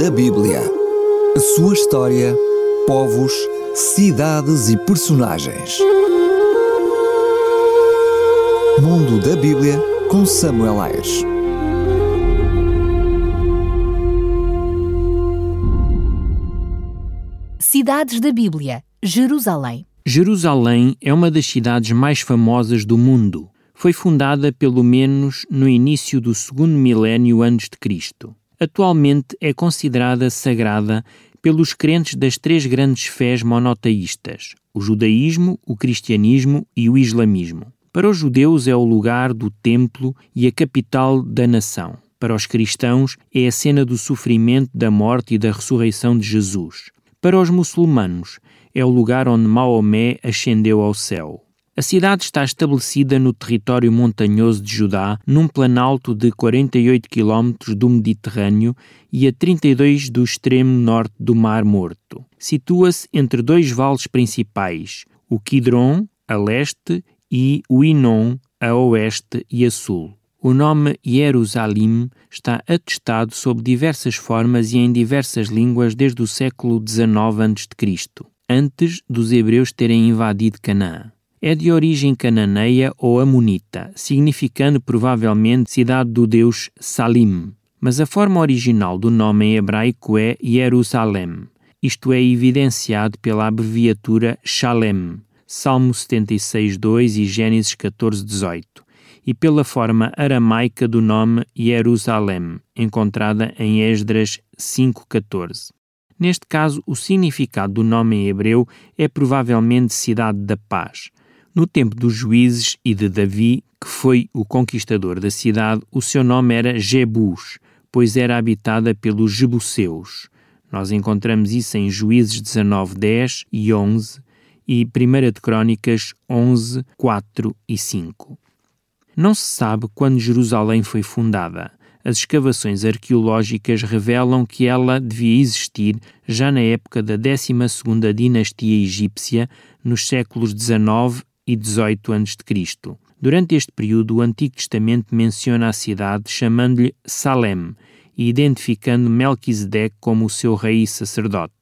da Bíblia. A sua história, povos, cidades e personagens. Mundo da Bíblia com Samuel Ayres. Cidades da Bíblia, Jerusalém. Jerusalém é uma das cidades mais famosas do mundo. Foi fundada pelo menos no início do segundo milénio antes de Cristo. Atualmente é considerada sagrada pelos crentes das três grandes fés monoteístas: o judaísmo, o cristianismo e o islamismo. Para os judeus é o lugar do templo e a capital da nação. Para os cristãos é a cena do sofrimento, da morte e da ressurreição de Jesus. Para os muçulmanos é o lugar onde Maomé ascendeu ao céu. A cidade está estabelecida no território montanhoso de Judá, num planalto de 48 km do Mediterrâneo e a 32 do extremo norte do Mar Morto. Situa-se entre dois vales principais, o Kidron, a leste, e o Inon, a oeste e a sul. O nome Jerusalém está atestado sob diversas formas e em diversas línguas desde o século XIX a.C., antes dos hebreus terem invadido Canaã. É de origem cananeia ou amonita, significando provavelmente cidade do deus Salim, mas a forma original do nome em hebraico é Jerusalém. Isto é evidenciado pela abreviatura Shalem, Salmo 76, 2 e Gênesis 14, 18, e pela forma aramaica do nome Jerusalém, encontrada em Esdras 5, 14. Neste caso, o significado do nome em hebreu é provavelmente Cidade da Paz. No tempo dos juízes e de Davi, que foi o conquistador da cidade, o seu nome era Jebus, pois era habitada pelos Jebuseus. Nós encontramos isso em Juízes 19, 10 e 11 e 1 de Crônicas 11, 4 e 5. Não se sabe quando Jerusalém foi fundada. As escavações arqueológicas revelam que ela devia existir já na época da 12ª dinastia egípcia, nos séculos 19 e 18 a.C. Durante este período, o Antigo Testamento menciona a cidade chamando-lhe Salem e identificando Melquisedeque como o seu rei e sacerdote.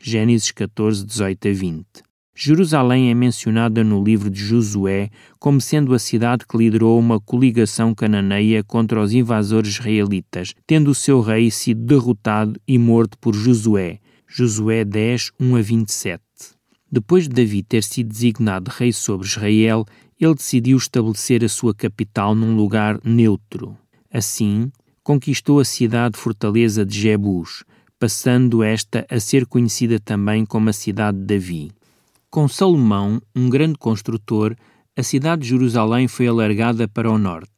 Gênesis 14, 18 a 20. Jerusalém é mencionada no livro de Josué como sendo a cidade que liderou uma coligação cananeia contra os invasores israelitas, tendo o seu rei sido derrotado e morto por Josué. Josué 10, 1 a 27. Depois de Davi ter sido designado rei sobre Israel, ele decidiu estabelecer a sua capital num lugar neutro. Assim, conquistou a cidade-fortaleza de Jebus, passando esta a ser conhecida também como a cidade de Davi. Com Salomão, um grande construtor, a cidade de Jerusalém foi alargada para o norte.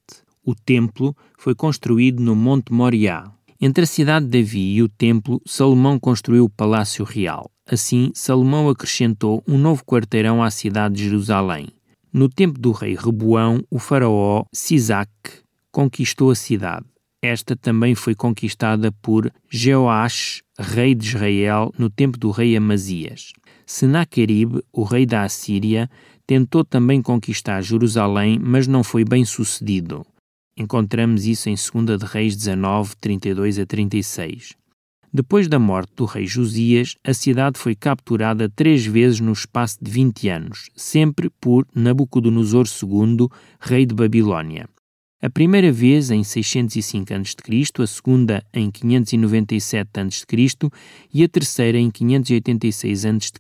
O templo foi construído no Monte Moriá. Entre a cidade de Davi e o templo, Salomão construiu o Palácio Real. Assim, Salomão acrescentou um novo quarteirão à cidade de Jerusalém. No tempo do rei Reboão, o faraó Sisac conquistou a cidade. Esta também foi conquistada por Jeoash, rei de Israel, no tempo do rei Amazias. Senaquerib, o rei da Assíria, tentou também conquistar Jerusalém, mas não foi bem sucedido. Encontramos isso em 2 de Reis 19, 32 a 36. Depois da morte do rei Josias, a cidade foi capturada três vezes no espaço de 20 anos, sempre por Nabucodonosor II, rei de Babilônia. A primeira vez em 605 a.C., a segunda em 597 a.C. e a terceira em 586 a.C.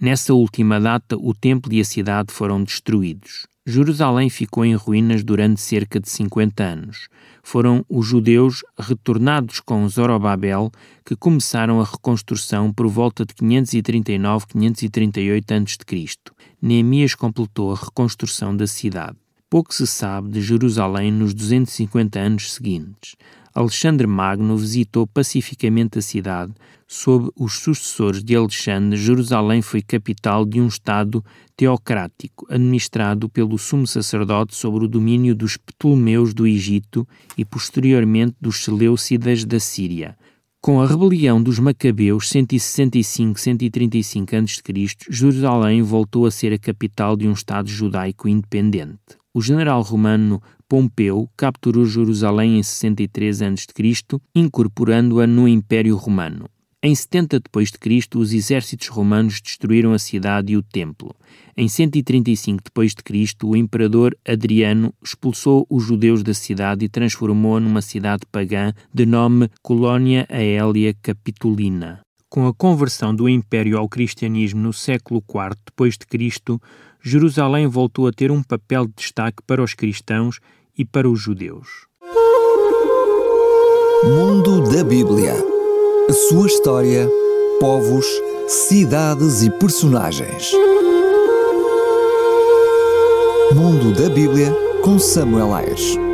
Nessa última data, o templo e a cidade foram destruídos. Jerusalém ficou em ruínas durante cerca de 50 anos. Foram os judeus retornados com Zorobabel que começaram a reconstrução por volta de 539-538 a.C. Neemias completou a reconstrução da cidade. Pouco se sabe de Jerusalém nos 250 anos seguintes. Alexandre Magno visitou pacificamente a cidade. Sob os sucessores de Alexandre, Jerusalém foi capital de um Estado teocrático, administrado pelo sumo sacerdote sobre o domínio dos Ptolomeus do Egito e posteriormente dos Seleucidas da Síria. Com a rebelião dos Macabeus 165-135 a.C., Jerusalém voltou a ser a capital de um Estado judaico independente o general romano Pompeu capturou Jerusalém em 63 a.C., incorporando-a no Império Romano. Em 70 d.C., os exércitos romanos destruíram a cidade e o templo. Em 135 d.C., o imperador Adriano expulsou os judeus da cidade e transformou-a numa cidade pagã de nome Colônia Aélia Capitolina. Com a conversão do império ao cristianismo no século IV d.C., Jerusalém voltou a ter um papel de destaque para os cristãos e para os judeus. Mundo da Bíblia a sua história, povos, cidades e personagens. Mundo da Bíblia com Samuel Ayres.